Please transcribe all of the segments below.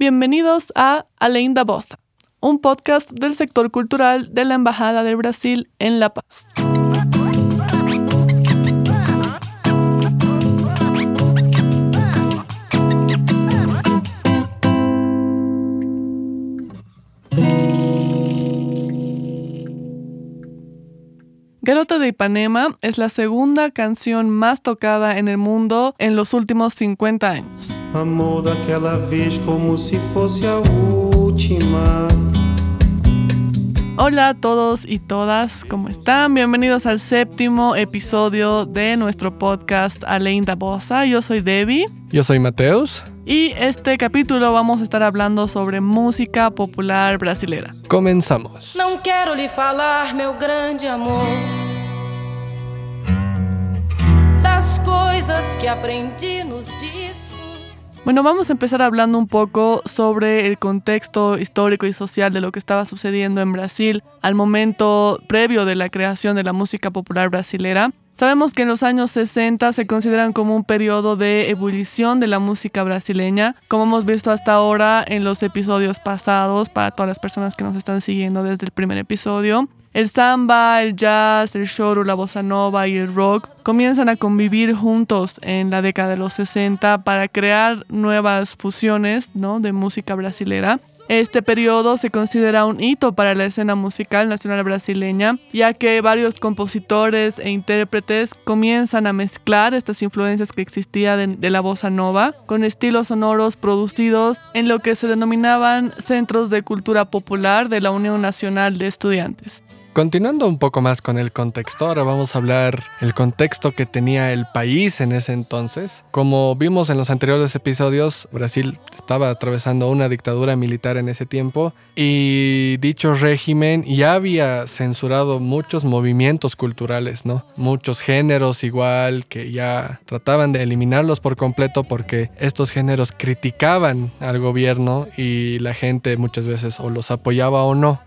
Bienvenidos a Além da Bossa, un podcast del sector cultural de la Embajada del Brasil en La Paz. Garota de Ipanema es la segunda canción más tocada en el mundo en los últimos 50 años. Amor daquela vez como si fosse a última. Hola a todos y todas, ¿cómo están? Bienvenidos al séptimo episodio de nuestro podcast Além da Bossa. Yo soy Debbie. Yo soy Mateus. Y este capítulo vamos a estar hablando sobre música popular brasilera. Comenzamos. Não quero lhe falar, meu grande amor, das coisas que aprendi nos discos. Bueno, vamos a empezar hablando un poco sobre el contexto histórico y social de lo que estaba sucediendo en Brasil al momento previo de la creación de la música popular brasilera. Sabemos que en los años 60 se consideran como un periodo de ebullición de la música brasileña, como hemos visto hasta ahora en los episodios pasados, para todas las personas que nos están siguiendo desde el primer episodio. El samba, el jazz, el choro, la bossa nova y el rock comienzan a convivir juntos en la década de los 60 para crear nuevas fusiones ¿no? de música brasilera. Este periodo se considera un hito para la escena musical nacional brasileña, ya que varios compositores e intérpretes comienzan a mezclar estas influencias que existían de, de, la bossa nova con estilos sonoros producidos en lo que se denominaban centros de cultura popular de la Unión Nacional de Estudiantes. Continuando un poco más con el contexto, ahora vamos a hablar el contexto que tenía el país en ese entonces. Como vimos en los anteriores episodios, Brasil estaba atravesando una dictadura militar en ese tiempo y dicho régimen ya había censurado muchos movimientos culturales, ¿no? Muchos géneros igual que ya trataban de eliminarlos por completo porque estos géneros criticaban al gobierno y la gente muchas veces o los apoyaba o no.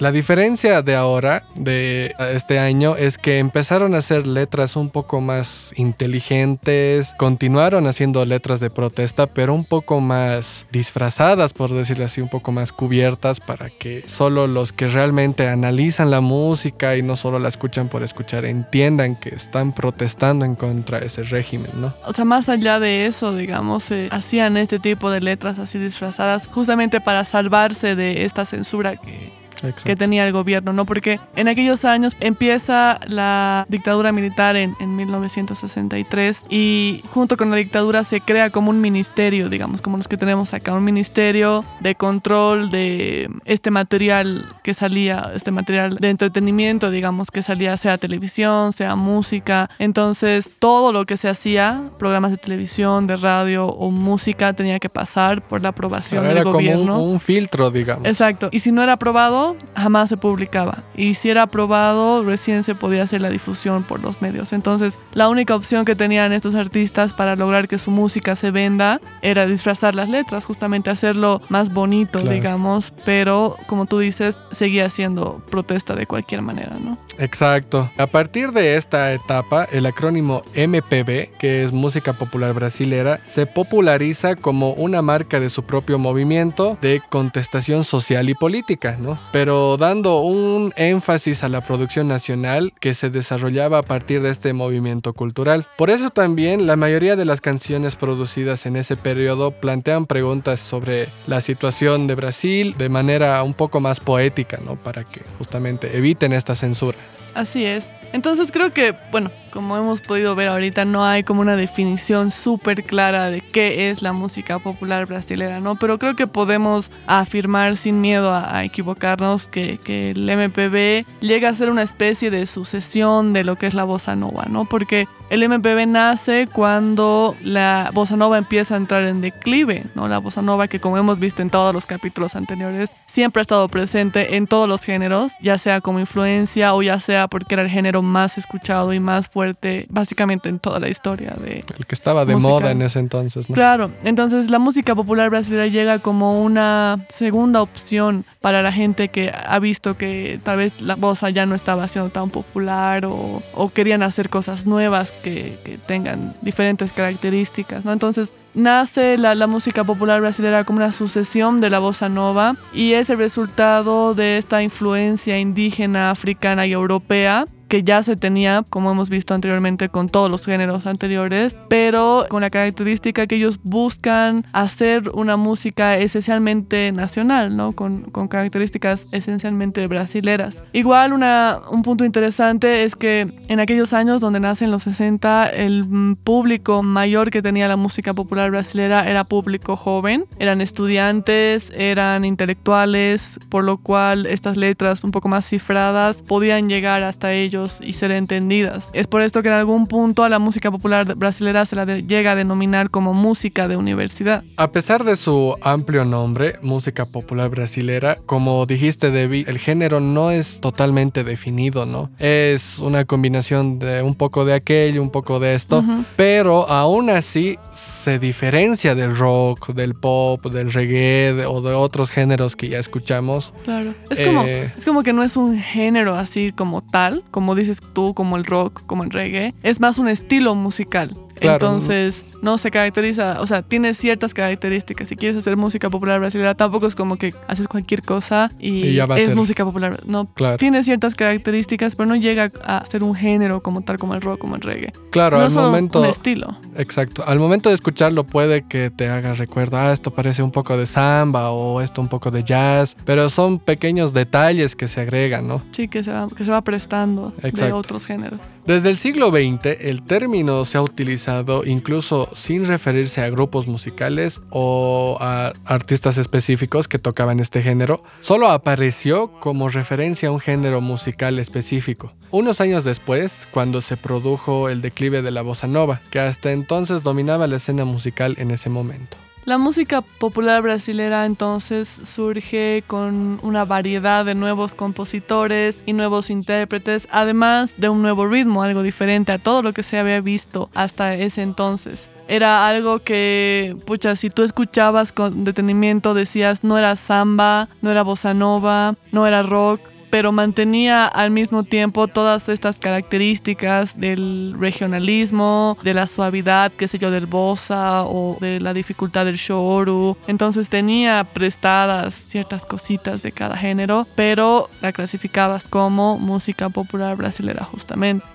La diferencia de ahora, de este año, es que empezaron a hacer letras un poco más inteligentes, continuaron haciendo letras de protesta, pero un poco más disfrazadas, por decirlo así, un poco más cubiertas para que solo los que realmente analizan la música y no solo la escuchan por escuchar entiendan que están protestando en contra de ese régimen, ¿no? O sea, más allá de eso, digamos, eh, hacían este tipo de letras así disfrazadas justamente para salvarse de esta censura que Exacto. que tenía el gobierno, ¿no? Porque en aquellos años empieza la dictadura militar en, en, 1963 y junto con la dictadura se crea como un ministerio, digamos, como los que tenemos acá, un ministerio de control de este material que salía, este material de entretenimiento, digamos, que salía sea televisión, sea música. Entonces, todo lo que se hacía, programas de televisión, de radio o música, tenía que pasar por la aprobación Era del como gobierno. Un, un filtro, digamos. Exacto. Y si no era aprobado, jamás se publicaba. Y si era aprobado, recién se podía hacer la difusión por los medios. Entonces, la única opción que tenían estos artistas para lograr que su música se venda era disfrazar las letras, justamente hacerlo más bonito, claro. digamos. Pero, como tú dices, seguía siendo protesta de cualquier manera, ¿no? Exacto. A partir de esta etapa, el acrónimo MPB, que es Música Popular Brasilera, se populariza como una marca de su propio movimiento de contestación social y política, ¿no? pero dando un énfasis a la producción nacional que se desarrollaba a partir de este movimiento cultural. Por eso también la mayoría de las canciones producidas en ese periodo plantean preguntas sobre la situación de Brasil de manera un poco más poética, ¿no? Para que justamente eviten esta censura. Así es. Entonces creo que, bueno, como hemos podido ver ahorita, no hay como una definición súper clara de qué es la música popular brasileña, ¿no? Pero creo que podemos afirmar sin miedo a, a equivocarnos que, que, el MPB llega a ser una especie de sucesión de lo que es la bossa nova, ¿no? Porque el MPB nace cuando la bossa nova empieza a entrar en declive, ¿no? La bossa nova que como hemos visto en todos los capítulos anteriores, siempre ha estado presente en todos los géneros, ya sea como influencia o ya sea porque era el género más escuchado y más fuerte básicamente en toda la historia de el que estaba de moda en ese entonces ¿no? claro entonces la música popular brasileña llega como una segunda opción para la gente que ha visto que tal vez la bossa ya no estaba siendo tan popular o, o querían hacer cosas nuevas que, tengan diferentes características, ¿no? Entonces nace la, la, música popular brasileña como una sucesión de la bossa nova y es el resultado de esta influencia indígena, africana y europea que ya se tenía, como hemos visto anteriormente con todos los géneros anteriores, pero con la característica que ellos buscan hacer una música esencialmente nacional, ¿no? Con, con características esencialmente brasileras. Igual una, un punto interesante es que en aquellos años donde nacen los 60, el público mayor que tenía la música popular brasilera era público joven, eran estudiantes, eran intelectuales, por lo cual estas letras un poco más cifradas podían llegar hasta ellos y ser entendidas. Es por esto que en algún punto a la música popular brasilera se la de, llega a denominar como música de universidad. A pesar de su amplio nombre, música popular brasilera, como dijiste Debbie, el género no es totalmente definido, ¿no? Es una combinación de un poco de aquello, un poco de esto, uh -huh. pero aún así se diferencia del rock, del pop, del reggae de, o de otros géneros que ya escuchamos. Claro. Es, eh, como, es como que no es un género así como tal, como dices tú, como el rock, como el reggae. Es más un estilo musical. Claro. Entonces, no se caracteriza, o sea, tiene ciertas características. Si quieres hacer música popular brasileña, tampoco es como que haces cualquier cosa y, y es ser. música popular. No, claro. tiene ciertas características, pero no llega a ser un género como tal, como el rock, como el reggae. Claro, al solo momento. Un estilo. Exacto. Al momento de escucharlo, puede que te haga recuerdo, ah, esto parece un poco de samba o esto un poco de jazz, pero son pequeños detalles que se agregan, ¿no? Sí, que se va, que se va prestando Exacto. de otros géneros. Desde el siglo XX, el término se ha utilizado incluso sin referirse a grupos musicales o a artistas específicos que tocaban este género, solo apareció como referencia a un género musical específico. Unos años después, cuando se produjo el declive de la bossa nova, que hasta entonces dominaba la escena musical en ese momento. La música popular brasilera entonces surge con una variedad de nuevos compositores y nuevos intérpretes, además de un nuevo ritmo, algo diferente a todo lo que se había visto hasta ese entonces. Era algo que, pucha, si tú escuchabas con detenimiento decías no era samba, no era bossa nova, no era rock, pero mantenía al mismo tiempo todas estas características del regionalismo, de la suavidad, qué sé yo, del bossa o de la dificultad del shoru. Entonces tenía prestadas ciertas cositas de cada género, pero la clasificabas como música popular brasilera justamente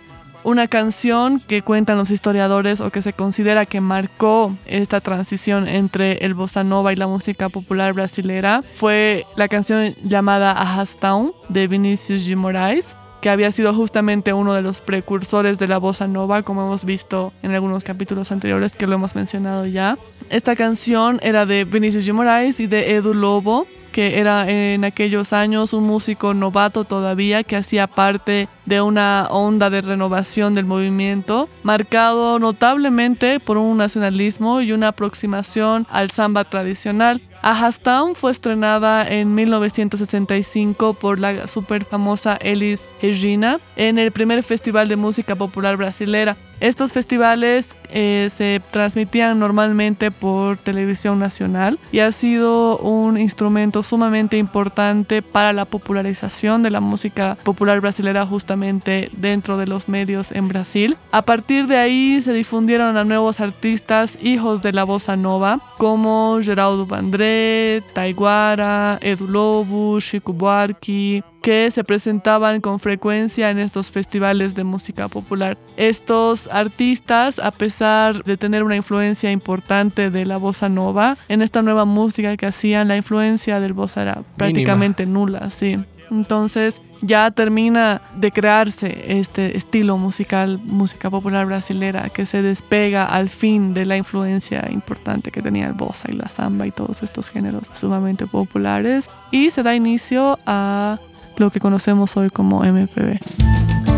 una canción que cuentan los historiadores o que se considera que marcó esta transición entre el bossa nova y la música popular brasilera fue la canción llamada Arrastão de Vinicius de Moraes que había sido justamente uno de los precursores de la bossa nova, como hemos visto en algunos capítulos anteriores que lo hemos mencionado ya. Esta canción era de Vinicius de Moraes y de Edu Lobo, que era en aquellos años un músico novato todavía que hacía parte de una onda de renovación del movimiento, marcado notablemente por un nacionalismo y una aproximación al samba tradicional. Ahastown fue estrenada en 1965 por la super famosa Elis Regina en el primer Festival de Música Popular Brasilera. Estos festivales eh, se transmitían normalmente por televisión nacional y ha sido un instrumento sumamente importante para la popularización de la música popular brasilera justamente dentro de los medios en Brasil. A partir de ahí se difundieron a nuevos artistas hijos de la bossa nova como Geraldo Vandré, Taiguara, Edu Lobo, Chico Buarque, que se presentaban con frecuencia en estos festivales de música popular. Estos artistas, a pesar de tener una influencia importante de la bossa nova, en esta nueva música que hacían, la influencia del bossa era prácticamente Mínima. nula, sí. Entonces ya termina de crearse este estilo musical, música popular brasilera, que se despega al fin de la influencia importante que tenía el bossa y la samba y todos estos géneros sumamente populares y se da inicio a lo que conocemos hoy como MPB.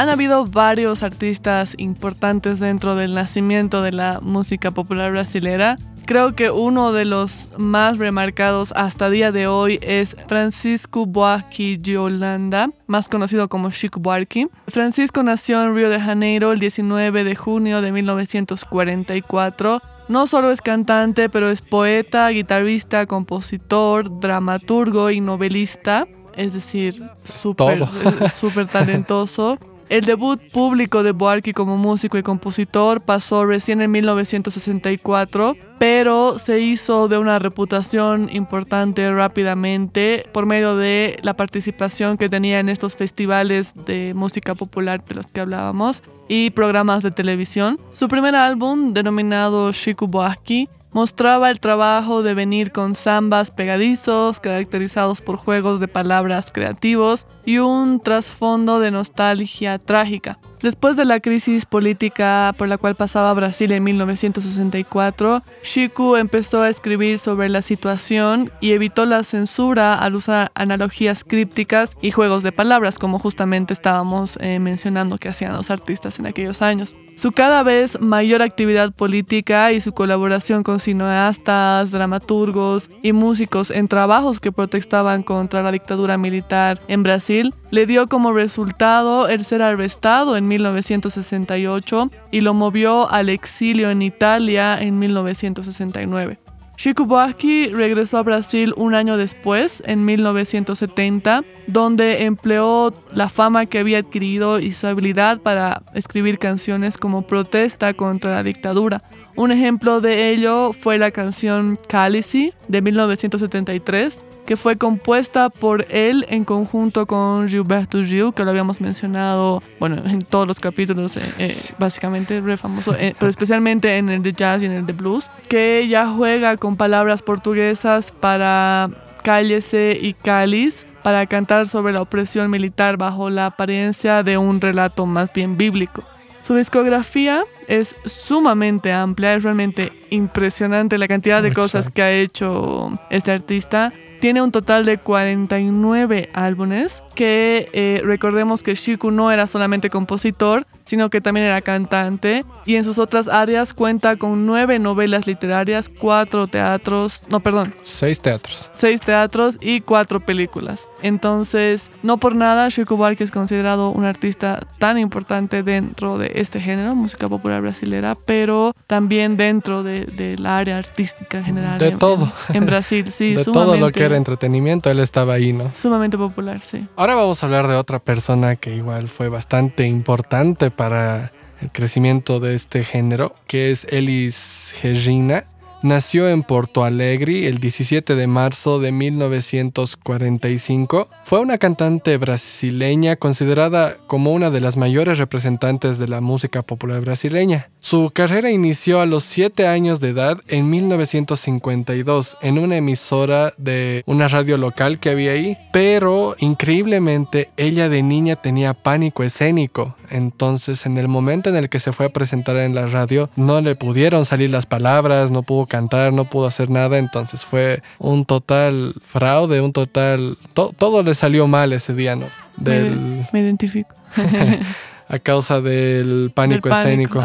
Han habido varios artistas importantes dentro del nacimiento de la música popular brasilera. Creo que uno de los más remarcados hasta día de hoy es Francisco Buarque de Holanda, más conocido como Chico Buarque. Francisco nació en Río de Janeiro el 19 de junio de 1944 No solo es cantante, pero es poeta, guitarrista, compositor, dramaturgo y novelista. Es decir, súper súper talentoso. El debut público de Buarque como músico y compositor pasó recién en 1964, pero se hizo de una reputación importante rápidamente por medio de la participación que tenía en estos festivales de música popular de los que hablábamos y programas de televisión. Su primer álbum, denominado Shiku Buarque, mostraba el trabajo de venir con zambas pegadizos, caracterizados por juegos de palabras creativos y un trasfondo de nostalgia trágica. Después de la crisis política por la cual pasaba Brasil en 1964, Chico empezó a escribir sobre la situación y evitó la censura al usar analogías crípticas y juegos de palabras, como justamente estábamos eh, mencionando que hacían los artistas en aquellos años. Su cada vez mayor actividad política y su colaboración con cineastas, dramaturgos y músicos en trabajos que protestaban contra la dictadura militar en Brasil le dio como resultado el ser arrestado en 1968 y lo movió al exilio en Italia en 1969. Chico Buarque regresó a Brasil un año después, en 1970, donde empleó la fama que había adquirido y su habilidad para escribir canciones como protesta contra la dictadura. Un ejemplo de ello fue la canción Cálice de 1973, que fue compuesta por él en conjunto con Gilberto Gil, que lo habíamos mencionado, bueno, en todos los capítulos, eh, eh, básicamente, re famoso, eh, pero especialmente en el de jazz y en el de blues, que ya juega con palabras portuguesas para cállese y cáliz, para cantar sobre la opresión militar bajo la apariencia de un relato más bien bíblico. Su discografía es sumamente amplia, es realmente impresionante la cantidad de cosas que ha hecho este artista. Tiene un total de 49 álbumes que eh, recordemos que Shiku no era solamente compositor, sino que también era cantante y en sus otras áreas cuenta con nueve novelas literarias, cuatro teatros, no, perdón. Seis teatros. Seis teatros y cuatro películas. Entonces, no por nada, Chico Buarque es considerado un artista tan importante dentro de este género, música popular brasilera, pero también dentro de, la área artística en general. De todo. En, Brasil, sí. de todo lo que era entretenimiento, él estaba ahí, ¿no? Sumamente popular, sí. Ahora vamos a hablar de otra persona que igual fue bastante importante para el crecimiento de este género, que es Elis Regina. Nació en Porto Alegre el 17 de marzo de 1945. Fue una cantante brasileña considerada como una de las mayores representantes de la música popular brasileña. Su carrera inició a los 7 años de edad en 1952 en una emisora de una radio local que había ahí, pero increíblemente ella de niña tenía pánico escénico. Entonces en el momento en el que se fue a presentar en la radio no le pudieron salir las palabras, no pudo cantar, no pudo hacer nada, entonces fue un total fraude, un total... todo le salió mal ese día, ¿no? Del... Me, identifico. a causa del pánico, escénico.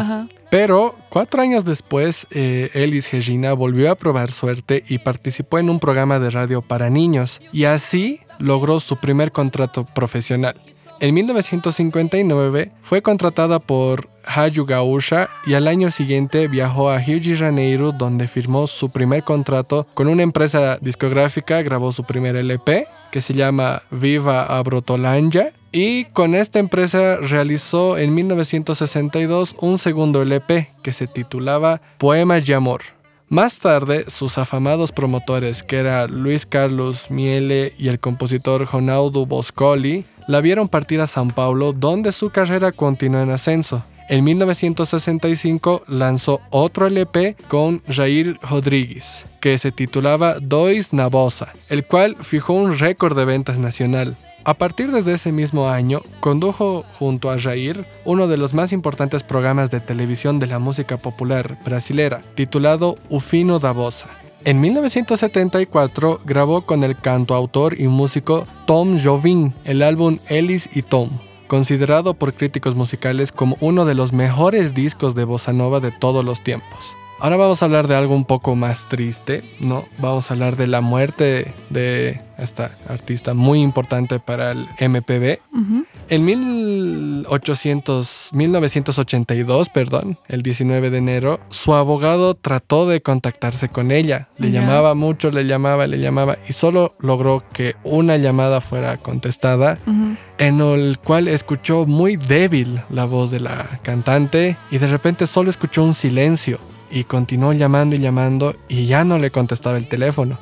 Pero cuatro años después, eh, Elis Regina volvió a probar suerte y participó en un programa de radio para niños y así logró su primer contrato profesional. En 1959 fue contratada por Haju Gaúcha y al año siguiente viajó a Rio de donde firmó su primer contrato con una empresa discográfica, grabó su primer LP que se llama Viva Abrotolanja y con esta empresa realizó en 1962 un segundo LP que se titulaba Poemas de Amor. Más tarde, sus afamados promotores, que era Luis Carlos Miele y el compositor Ronaldo Boscoli, la vieron partir a San Paulo, donde su carrera continuó en ascenso. En 1965 lanzó otro LP con Jair Rodríguez, que se titulaba Dois na Bossa, el cual fijó un récord de ventas nacional. A partir de ese mismo año, condujo junto a Jair uno de los más importantes programas de televisión de la música popular brasilera, titulado Ufino da Bossa. En 1974 grabó con el cantoautor y músico Tom Jovin el álbum Ellis y Tom, considerado por críticos musicales como uno de los mejores discos de bossa nova de todos los tiempos. Ahora vamos a hablar de algo un poco más triste, ¿no? Vamos a hablar de la muerte de esta artista muy importante para el MPB. Ujú. En 1800, 1982, perdón, el 19 de enero, su abogado trató de contactarse con ella. Le Ya. llamaba mucho, le llamaba, le llamaba y solo logró que una llamada fuera contestada Ujú. en el cual escuchó muy débil la voz de la cantante y de repente solo escuchó un silencio y continuó llamando y llamando y ya no le contestaba el teléfono.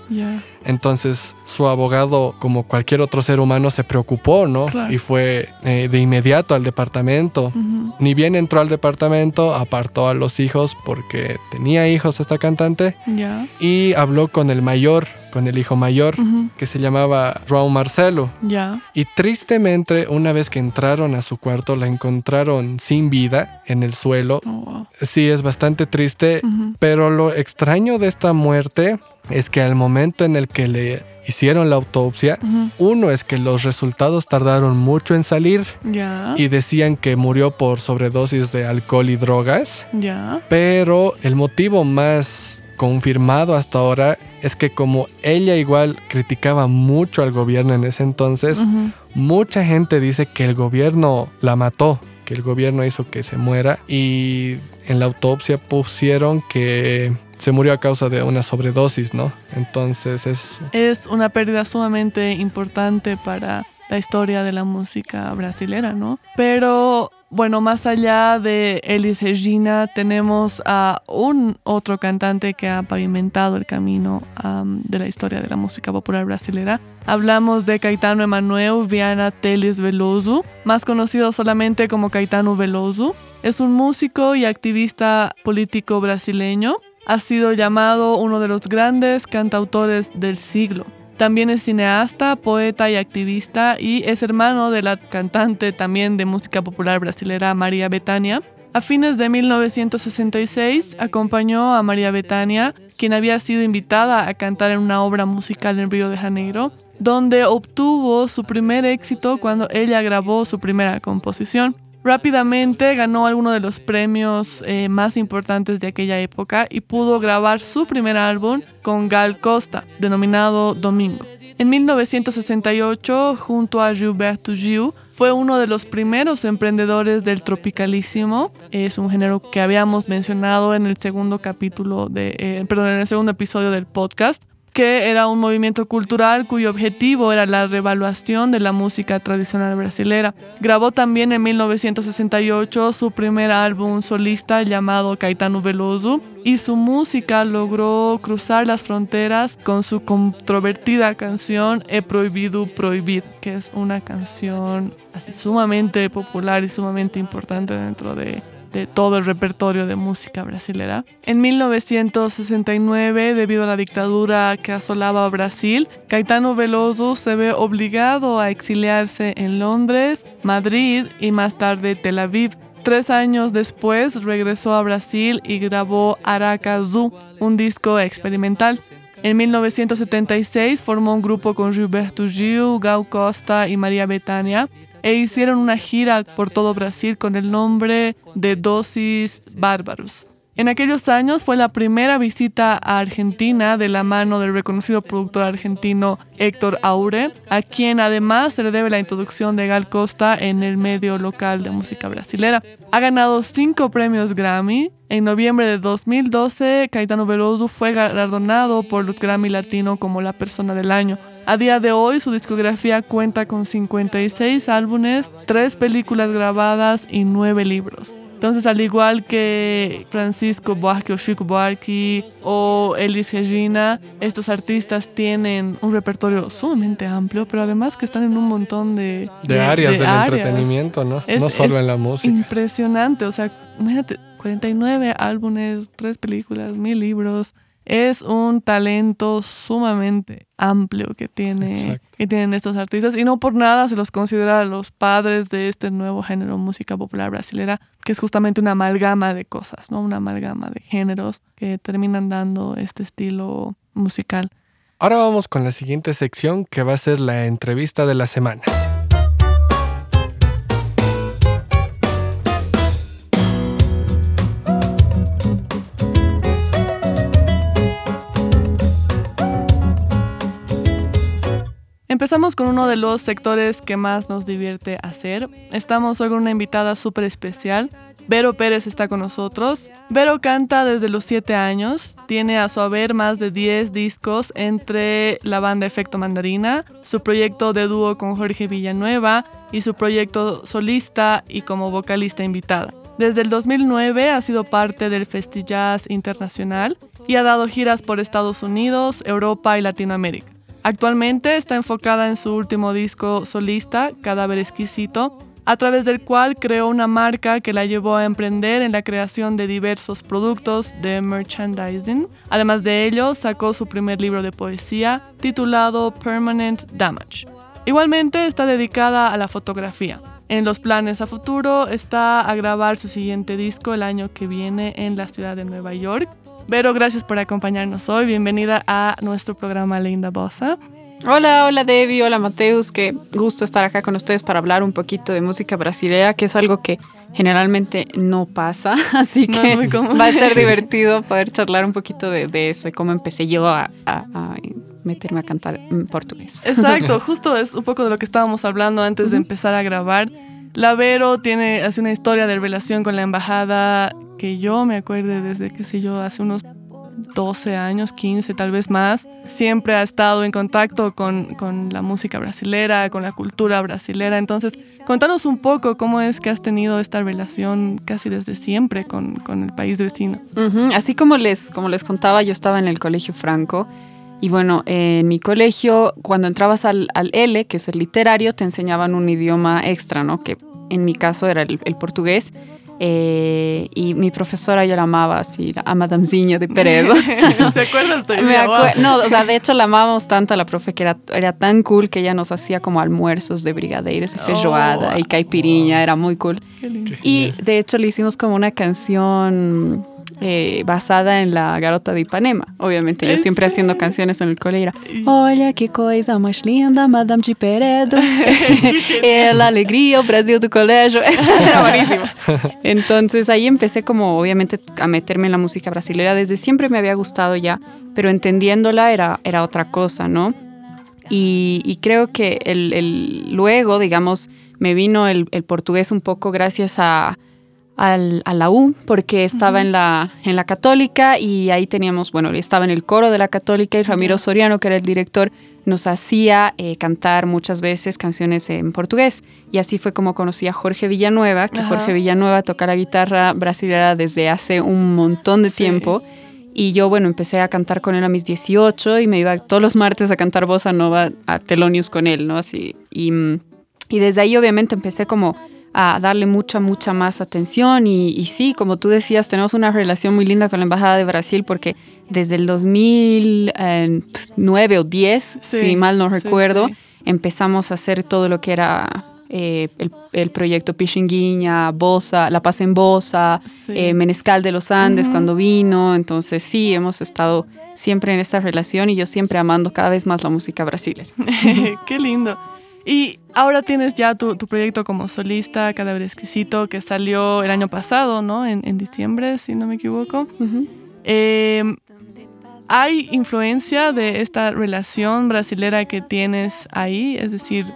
Entonces su abogado, como cualquier otro ser humano, se preocupó, ¿no? Claro. Y fue eh, de inmediato al departamento. Ni bien entró al departamento, apartó a los hijos porque tenía hijos esta cantante Ya. y habló con el mayor, con el hijo mayor, que se llamaba João Marcelo. Ya. Y tristemente, una vez que entraron a su cuarto, la encontraron sin vida en el suelo. Oh, wow. Sí, es bastante triste, pero lo extraño de esta muerte es que al momento en el que le hicieron la autopsia, uno es que los resultados tardaron mucho en salir Ya. y decían que murió por sobredosis de alcohol y drogas, Ya. pero el motivo más confirmado hasta ahora es que como ella igual criticaba mucho al gobierno en ese entonces. Mucha gente dice que el gobierno la mató, que el gobierno hizo que se muera y en la autopsia pusieron que se murió a causa de una sobredosis, ¿no? Entonces es... Es una pérdida sumamente importante para la historia de la música brasilera, ¿no? Pero bueno, más allá de Elis Regina, tenemos a un otro cantante que ha pavimentado el camino am, de la historia de la música popular brasilera. Hablamos de Caetano Emanuel Viana Teles Veloso, más conocido solamente como Caetano Veloso. Es un músico y activista político brasileño. Ha sido llamado uno de los grandes cantautores del siglo. También es cineasta, poeta y activista y es hermano de la cantante también de música popular brasilera María Bethânia. A fines de 1966 acompañó a María Bethânia, quien había sido invitada a cantar en una obra musical en Río de Janeiro, donde obtuvo su primer éxito cuando ella grabó su primera composición. Rápidamente ganó algunos de los premios eh, más importantes de aquella época y pudo grabar su primer álbum con Gal Costa, denominado Domingo. En 1968, junto a Gilberto Gil, fue uno de los primeros emprendedores del tropicalísimo. Es un género que habíamos mencionado en el segundo capítulo de, eh, perdón, en el segundo episodio del podcast que era un movimiento cultural cuyo objetivo era la revaluación de la música tradicional brasilera. Grabó también en 1968 su primer álbum solista llamado Caetano Veloso y su música logró cruzar las fronteras con su controvertida canción He prohibido prohibir, que es una canción así sumamente popular y sumamente importante dentro de de todo el repertorio de música brasilera. En 1969, debido a la dictadura que asolaba Brasil, Caetano Veloso se ve obligado a exiliarse en Londres, Madrid y más tarde Tel Aviv. Tres años después regresó a Brasil y grabó Aracazú, un disco experimental. En 1976 formó un grupo con Gilberto Gil, Gal Costa y María Bethânia e hicieron una gira por todo Brasil con el nombre de Dosis Bárbaros. En aquellos años fue la primera visita a Argentina de la mano del reconocido productor argentino Héctor Aure, a quien además se le debe la introducción de Gal Costa en el medio local de música brasilera. Ha ganado cinco premios Grammy. En noviembre de 2012, Caetano Veloso fue galardonado por los Grammy Latino como la persona del año. A día de hoy, su discografía cuenta con 56 álbumes, 3 películas grabadas y 9 libros. Entonces, al igual que Francisco Buarque o Chico Buarque o Elis Regina, estos artistas tienen un repertorio sumamente amplio, pero además que están en un montón de, De, áreas del áreas. entretenimiento, ¿no? Es- no solo en la música. Impresionante, o sea, imagínate, 49 álbumes, 3 películas, 1000 libros. Es un talento sumamente amplio que, tiene, Exacto. que tienen estos artistas y no por nada se los considera los padres de este nuevo género música popular brasilera, que es justamente una amalgama de cosas, ¿no? Una amalgama de géneros que terminan dando este estilo musical. Ahora vamos con la siguiente sección que va a ser la entrevista de la semana. Empezamos con uno de los sectores que más nos divierte hacer. Estamos hoy con una invitada súper especial. Vero Pérez está con nosotros. Vero canta desde los 7 años, tiene a su haber más de 10 discos entre la banda Efecto Mandarina, su proyecto de dúo con Jorge Villanueva y su proyecto solista y como vocalista invitada. Desde el 2009 ha sido parte del Festillas Internacional y ha dado giras por Estados Unidos, Europa y Latinoamérica. Actualmente está enfocada en su último disco solista, Cadáver Exquisito, a través del cual creó una marca que la llevó a emprender en la creación de diversos productos de merchandising. Además de ello, sacó su primer libro de poesía titulado Permanent Damage. Igualmente está dedicada a la fotografía. En los planes a futuro está a grabar su siguiente disco el año que viene en la ciudad de Nueva York. Vero, gracias por acompañarnos hoy. Bienvenida a nuestro programa Linda Bossa. Hola, hola Debbie, hola Mateus, qué gusto estar acá con ustedes para hablar un poquito de música brasileña, que es algo que generalmente no pasa, así que va a estar divertido poder charlar un poquito de, eso y cómo empecé yo a, meterme a cantar en portugués. Exacto, justo es un poco de lo que estábamos hablando antes de empezar a grabar. La Vero tiene hace una historia de relación con la embajada que yo me acuerde desde, qué sé yo, hace unos 12 años, 15 tal vez más, siempre ha estado en contacto con, con, la música brasilera, con la cultura brasilera. Entonces, contanos un poco cómo es que has tenido esta relación casi desde siempre con, con el país vecino. Así como les, como les contaba, yo estaba en el Colegio Franco. Y bueno, en mi colegio, cuando entrabas al, al, L, que es el literario, te enseñaban un idioma extra, ¿no? Que en mi caso era el, el portugués. Eh, y mi profesora yo la amaba así, a Madamzinha de Peredo. ¿Se acuerdas de Me No, o sea, de hecho la amábamos tanto a la profe que era, era tan cool que ella nos hacía como almuerzos de brigadeiros y feijoada oh. y caipirinha, era muy cool. Y de hecho le hicimos como una canción eh, basada en la garota de Ipanema. Obviamente, yo siempre haciendo canciones en el cole era Olha que coisa más linda, Madame de Peredo. la alegría, Brasil tu colegio. era buenísimo. Entonces ahí empecé como obviamente a meterme en la música brasileña. Desde siempre me había gustado ya, pero entendiéndola era, era otra cosa, ¿no? Y, creo que el, luego, digamos, me vino el portugués un poco gracias a al, a la U porque estaba en, la, en la católica y ahí teníamos, bueno, estaba en el coro de la católica y Ramiro Soriano, que era el director, nos hacía eh, cantar muchas veces canciones en portugués. Y así fue como conocí a Jorge Villanueva, que Jorge Villanueva toca la guitarra brasileña desde hace un montón de tiempo. Y yo, bueno, empecé a cantar con él a mis 18 y me iba todos los martes a cantar bossa nova a Telonius con él, ¿no? Así, y, y desde ahí obviamente empecé como a darle mucha, mucha más atención. Y, sí, como tú decías, tenemos una relación muy linda con la Embajada de Brasil porque desde el 2009 o 10, si mal no recuerdo, empezamos a hacer todo lo que era eh, el, proyecto Pichinguinha, Bosa, La Paz en Bosa, eh, Menescal de los Andes cuando vino. Entonces sí, hemos estado siempre en esta relación y yo siempre amando cada vez más la música brasileña. Qué lindo. Y ahora tienes ya tu, proyecto como solista, Cadáver Exquisito, que salió el año pasado, ¿no? En, diciembre, si no me equivoco. Em, ¿Hay influencia de esta relación brasilera que tienes ahí? Es decir,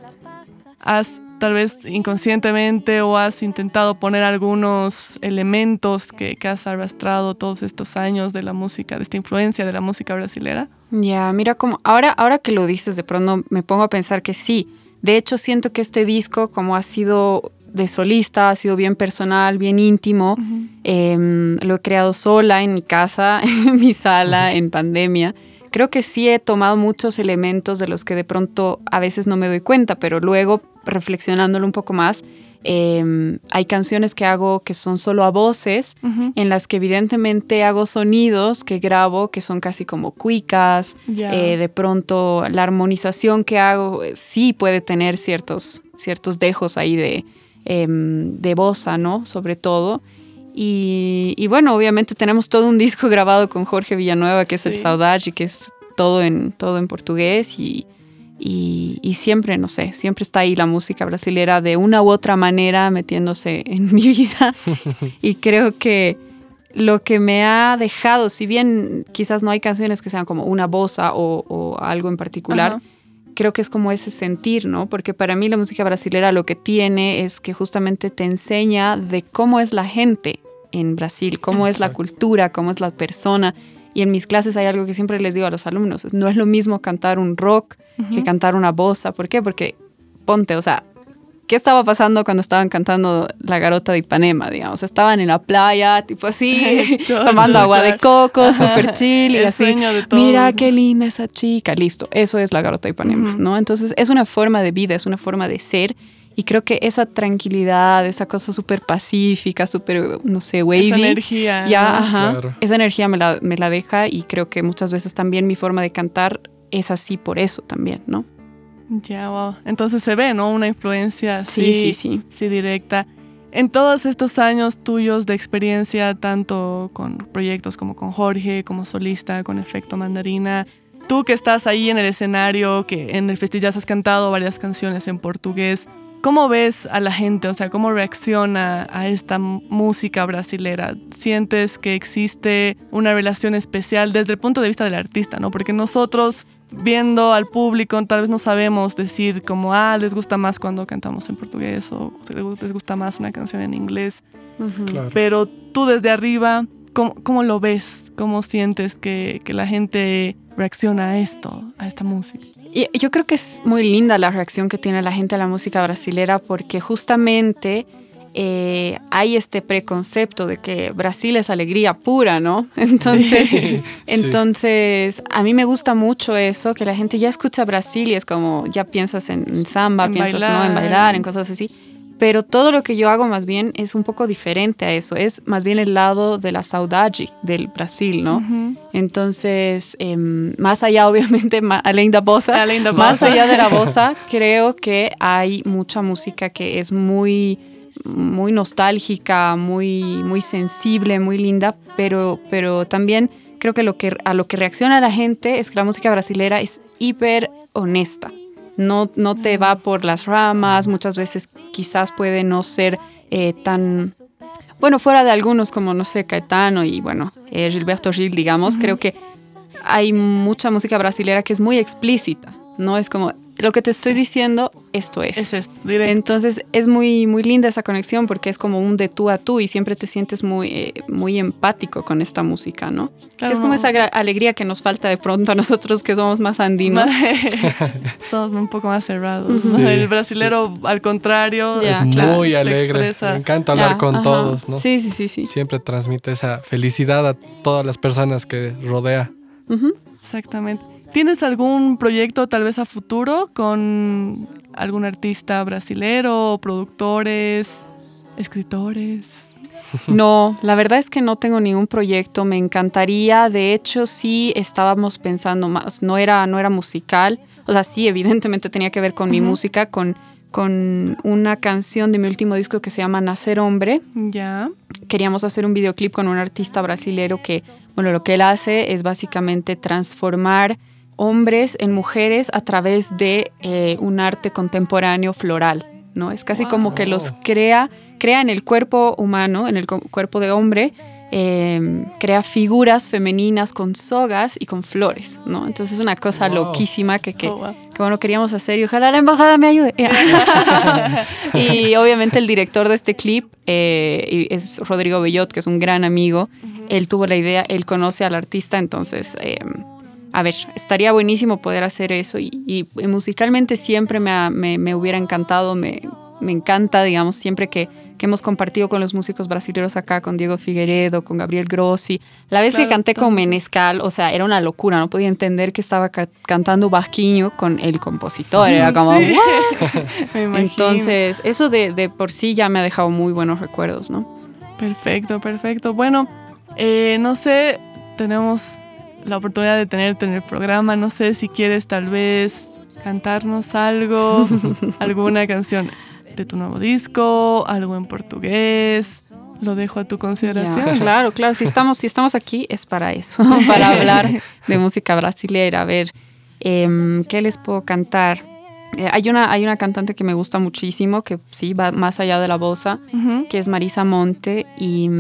¿has tal vez inconscientemente o has intentado poner algunos elementos que, has arrastrado todos estos años de la música, de esta influencia de la música brasilera? Ya, mira, como ahora, ahora que lo dices, de pronto me pongo a pensar que sí de hecho, siento que este disco, como ha sido de solista, ha sido bien personal, bien íntimo. Em, lo he creado sola en mi casa, en mi sala, en pandemia. Creo que sí he tomado muchos elementos de los que de pronto a veces no me doy cuenta, pero luego reflexionándolo un poco más, Em, hay canciones que hago que son solo a voces, en las que evidentemente hago sonidos que grabo que son casi como cuicas. Eh, de pronto la armonización que hago eh, sí puede tener ciertos, ciertos dejos ahí de, em, de bosa, ¿no? Sobre todo. Y, bueno, obviamente tenemos todo un disco grabado con Jorge Villanueva, que es el Saudade, que es todo en, todo en portugués y y, siempre, no sé, siempre está ahí la música brasilera de una u otra manera metiéndose en mi vida. y creo que lo que me ha dejado, si bien quizás no hay canciones que sean como una bosa o, algo en particular, creo que es como ese sentir, ¿no? Porque para mí la música brasilera lo que tiene es que justamente te enseña de cómo es la gente en Brasil, cómo es la cultura, cómo es la persona. Y en mis clases hay algo que siempre les digo a los alumnos, no es lo mismo cantar un rock que cantar una bossa. ¿Por qué? Porque ponte, o sea, ¿qué estaba pasando cuando estaban cantando La Garota de Ipanema, digamos? Estaban en la playa, tipo así, tomando agua de coco, súper chill y así. Mira qué linda esa chica, listo, eso es La Garota de Ipanema, ¿no? Entonces es una forma de vida, es una forma de ser y creo que esa tranquilidad, esa cosa súper pacífica, súper, no sé, wavy. Esa energía. Ya, ajá. Esa energía me la, me la deja y creo que muchas veces también mi forma de cantar es así por eso también, ¿no? Ya, wow. Entonces se ve, ¿no? Una influencia sí, sí, sí, sí. directa. En todos estos años tuyos de experiencia, tanto con proyectos como con Jorge, como solista, con Efecto Mandarina, tú que estás ahí en el escenario, que en el festival has cantado varias canciones en portugués, ¿Cómo ves a la gente? O sea, ¿cómo reacciona a esta música brasilera? ¿Sientes que existe una relación especial desde el punto de vista del artista, no? Porque nosotros, viendo al público, tal vez no sabemos decir como, ah, les gusta más cuando cantamos en portugués o les gusta más una canción en inglés. Pero tú desde arriba, ¿cómo, lo ves? ¿Cómo sientes que, que la gente reacciona a esto, a esta música? Y yo creo que es muy linda la reacción que tiene la gente a la música brasilera porque justamente eh, hay este preconcepto de que Brasil es alegría pura, ¿no? Entonces, entonces a mí me gusta mucho eso, que la gente ya escucha Brasil y es como, ya piensas en, samba, piensas ¿no? en bailar, en cosas así pero todo lo que yo hago más bien es un poco diferente a eso, es más bien el lado de la saudade del Brasil, ¿no? Entonces, em, más allá obviamente, além da bossa, más allá de la bossa, creo que hay mucha música que es muy muy nostálgica, muy muy sensible, muy linda, pero pero también creo que lo que a lo que reacciona la gente es que la música brasilera es hiper honesta no, no te va por las ramas, muchas veces quizás puede no ser eh, tan... Bueno, fuera de algunos como, no sé, Caetano y bueno, eh, Gilberto Gil, digamos, creo que hay mucha música brasilera que es muy explícita, ¿no? Es como, lo que te estoy diciendo, esto es. Es esto, directo. Entonces es muy, muy linda esa conexión porque es como un de tú a tú y siempre te sientes muy, eh, muy empático con esta música, ¿no? es como esa alegría que nos falta de pronto a nosotros que somos más andinos. somos un poco más cerrados. El brasilero, al contrario, es muy alegre. Me encanta hablar con todos, ¿no? Sí, sí, sí, sí. Siempre transmite esa felicidad a todas las personas que rodea. Exactamente. ¿Tienes algún proyecto tal vez a futuro con algún artista brasilero, productores, escritores? No, la verdad es que no tengo ningún proyecto, me encantaría, de hecho sí estábamos pensando más, no era, no era musical, o sea, sí, evidentemente tenía que ver con mi música, con, con una canción de mi último disco que se llama Nacer Hombre. Ya. Queríamos hacer un videoclip con un artista brasilero que, bueno, lo que él hace es básicamente transformar hombres en mujeres a través de eh, un arte contemporáneo floral. ¿no? Es casi como que los crea, crea en el cuerpo humano, en el cuerpo de hombre, em, crea figuras femeninas con sogas y con flores, ¿no? Entonces es una cosa loquísima que, que, oh, bueno, queríamos hacer y ojalá la embajada me ayude. y obviamente el director de este clip eh, es Rodrigo Bellot, que es un gran amigo. Él tuvo la idea, él conoce al artista, entonces em, a ver, estaría buenísimo poder hacer eso y, musicalmente siempre me, me, hubiera encantado, me, me, encanta, digamos, siempre que, que, hemos compartido con los músicos brasileños acá, con Diego Figueredo, con Gabriel Grossi. La vez que canté con Menescal, o sea, era una locura, no podía entender que estaba cantando Basquiño con el compositor, era como, sí. Entonces, eso de, de, por sí ya me ha dejado muy buenos recuerdos, ¿no? Perfecto, perfecto. Bueno, eh, no sé, tenemos la oportunidad de tenerte en el programa. No sé si quieres tal vez cantarnos algo, alguna canción de tu nuevo disco, algo en portugués. Lo dejo a tu consideración. claro, claro. Si estamos, si estamos aquí es para eso, para hablar de música brasileña. A ver, em, ¿qué les puedo cantar? Eh, hay, una, hay una cantante que me gusta muchísimo, que sí va más allá de la bossa, que es Marisa Monte. Y,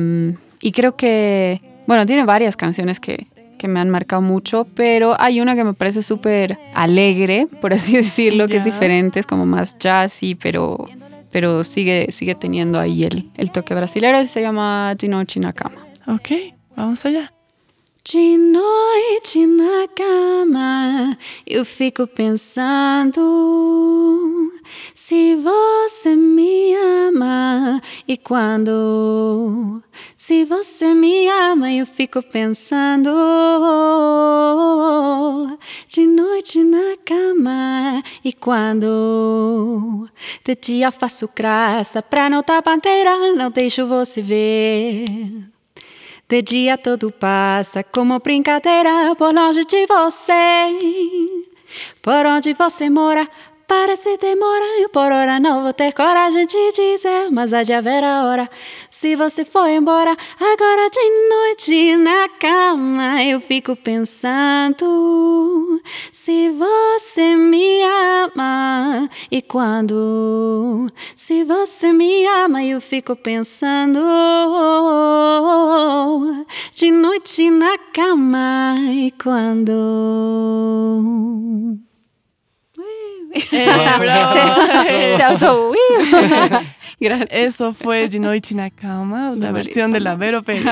y creo que, bueno, tiene varias canciones que, que me han marcado mucho, pero hay una que me parece súper alegre, por así decirlo, que es diferente, es como más jazzy, pero, pero sigue, sigue teniendo ahí el, el toque brasilero y se llama De Noite na Cama. Ok, vamos allá. De noite na cama, eu fico pensando se você me ama e quando. Se você me ama, eu fico pensando de noite na cama e quando. De dia faço graça pra não tá bandeira, não deixo você ver. De dia tudo passa como brincadeira por longe de você. Por onde você mora, parece demora. Eu por hora não vou ter coragem de dizer, mas há de haver a hora. Se você for embora, agora de noite na cama, eu fico pensando se você me ama e quando. Se você me ama, eu fico pensando de noite na cama e quando. Se auto. Gracias. Eso fue Cama, la versión de la Vero Pérez.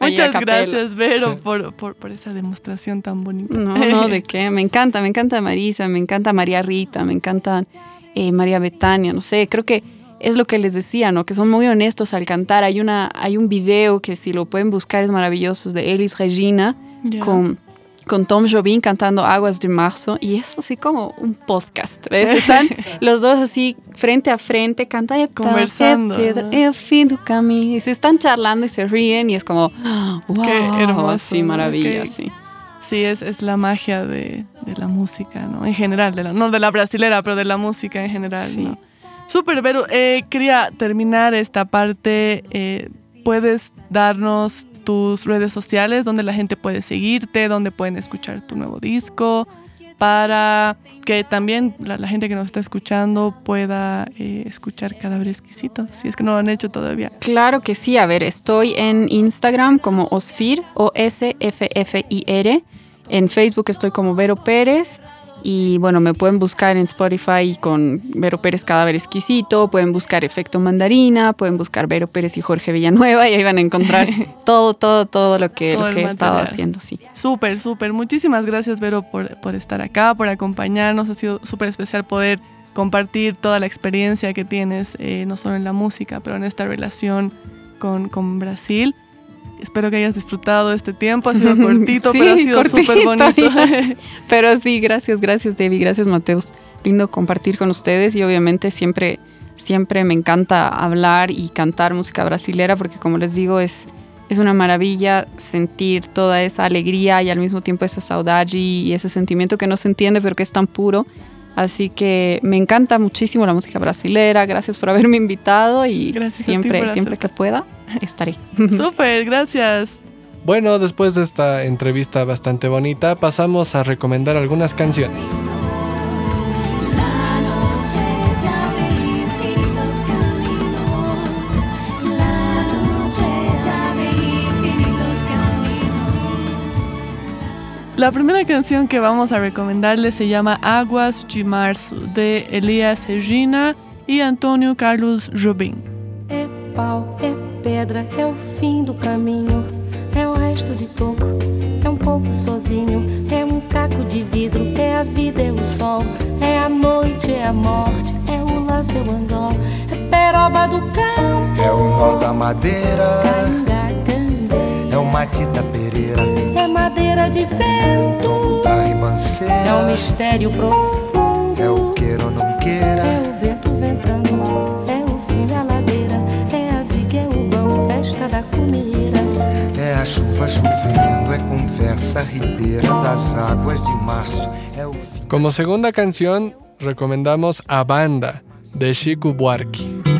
Muchas gracias, Vero, por, por, por esa demostración tan bonita. No, no, de qué. Me encanta, me encanta Marisa, me encanta María Rita, me encanta eh, María Betania, no sé, creo que es lo que les decía, ¿no? Que son muy honestos al cantar. Hay, una, hay un video que si lo pueden buscar es maravilloso, de Elis Regina con, con Tom Jobim cantando Aguas de Marzo y es así como un podcast. ¿ves? Están los dos así frente a frente, cantando Conversando, ¿no? el fin del camino. Y se están charlando y se ríen y es como, wow, hermoso, sí, ¿no? maravilla, Qué- sí. Sí, es, es la magia de, de la música, ¿no? En general, de la, no de la brasilera, pero de la música en general, Sí. ¿no? Súper, Vero. Eh, quería terminar esta parte. eh, ¿Puedes darnos tus redes sociales donde la gente puede seguirte, donde pueden escuchar tu nuevo disco? Para que también la, gente que nos está escuchando pueda eh, escuchar Cadáver Exquisito, si es que no lo han hecho todavía. Claro que sí, a ver, estoy en Instagram como Osfir, O-S-F-F-I-R. En Facebook estoy como Vero Pérez. Y bueno, me pueden buscar en Spotify con Vero Pérez Cadáver Exquisito, pueden buscar Efecto Mandarina, pueden buscar Vero Pérez y Jorge Villanueva y ahí van a encontrar todo, todo, todo lo que, Todo lo que he estado haciendo, sí. Súper, súper. Muchísimas gracias, Vero, por, por estar acá, por acompañarnos. Ha sido súper especial poder compartir toda la experiencia que tienes, eh, no solo en la música, pero en esta relación con, con Brasil. Espero que hayas disfrutado este tiempo. Ha sido cortito, Sí, pero ha sido súper bonito. Pero sí, gracias, gracias Debbie, gracias Mateus. Lindo compartir con ustedes y obviamente siempre, siempre me encanta hablar y cantar música brasilera porque como les digo es, es una maravilla sentir toda esa alegría y al mismo tiempo esa saudade y ese sentimiento que no se entiende pero que es tan puro. Así que me encanta muchísimo la música brasilera. Gracias por haberme invitado y Gracias siempre, siempre que pueda estaré. súper, gracias. Bueno, después de esta entrevista bastante bonita, pasamos a recomendar algunas canciones. La primera canción que vamos a recomendarles se llama Aguas de Março, de Elias Regina y Antonio Carlos Jobim. É pau, é pedra, é o fim do caminho, é o resto de toco, é um pouco sozinho, é um caco de vidro, é a vida, é o sol, é a noite, é a morte, é o laço, é o anzol, é peroba do campo, É o nó da madeira, canga, é o Matita Pereira, madeira de vento, da é o ribanceira, mistério profundo, é o queira ou não é queira, o vento ventando, é o fim da ladeira, é a viga, é o vão, festa da cuneira. é a chuva chovendo, é conversa ribeira das águas de março, é o fim. Como segunda canción, recomendamos A Banda, de Chico Buarque.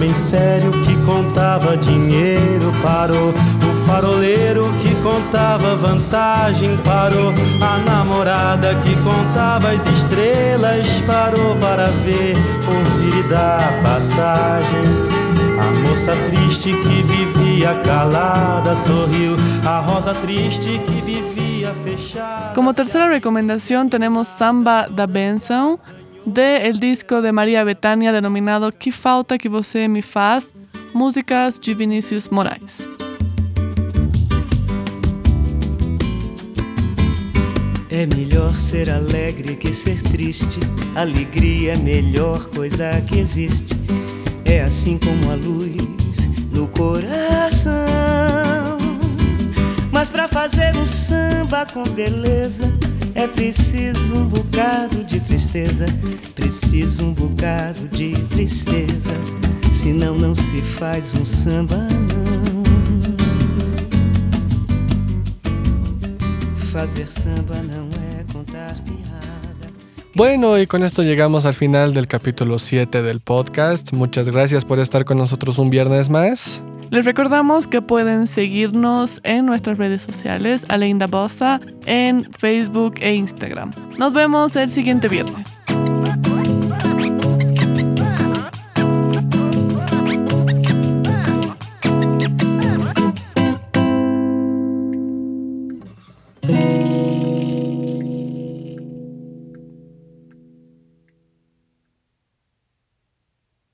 Homem sério que contava dinheiro parou. O faroleiro que contava vantagem parou. A namorada que contava as estrelas parou para ver, ouvir e dar passagem. A moça triste que vivia calada sorriu. A rosa triste que vivia fechada. Como tercera recomendación tenemos Samba da Benção, de el disco de María Betania denominado Que Falta Que Você Me Faz, músicas de Vinícius Moraes. É melhor ser alegre que ser triste. Alegria é a melhor coisa que existe. É assim como a luz no coração. Mas pra fazer um samba com beleza, é preciso um bocado de tristeza. Preciso um bocado de tristeza. Senão não se faz um samba, não. Fazer samba não é contar piada. Bueno, y con esto llegamos al final del capítulo 7 del podcast. Muchas gracias por estar con nosotros un viernes más. Les recordamos que pueden seguirnos en nuestras redes sociales, Aleinda Bossa, en Facebook e Instagram. Nos vemos el siguiente viernes.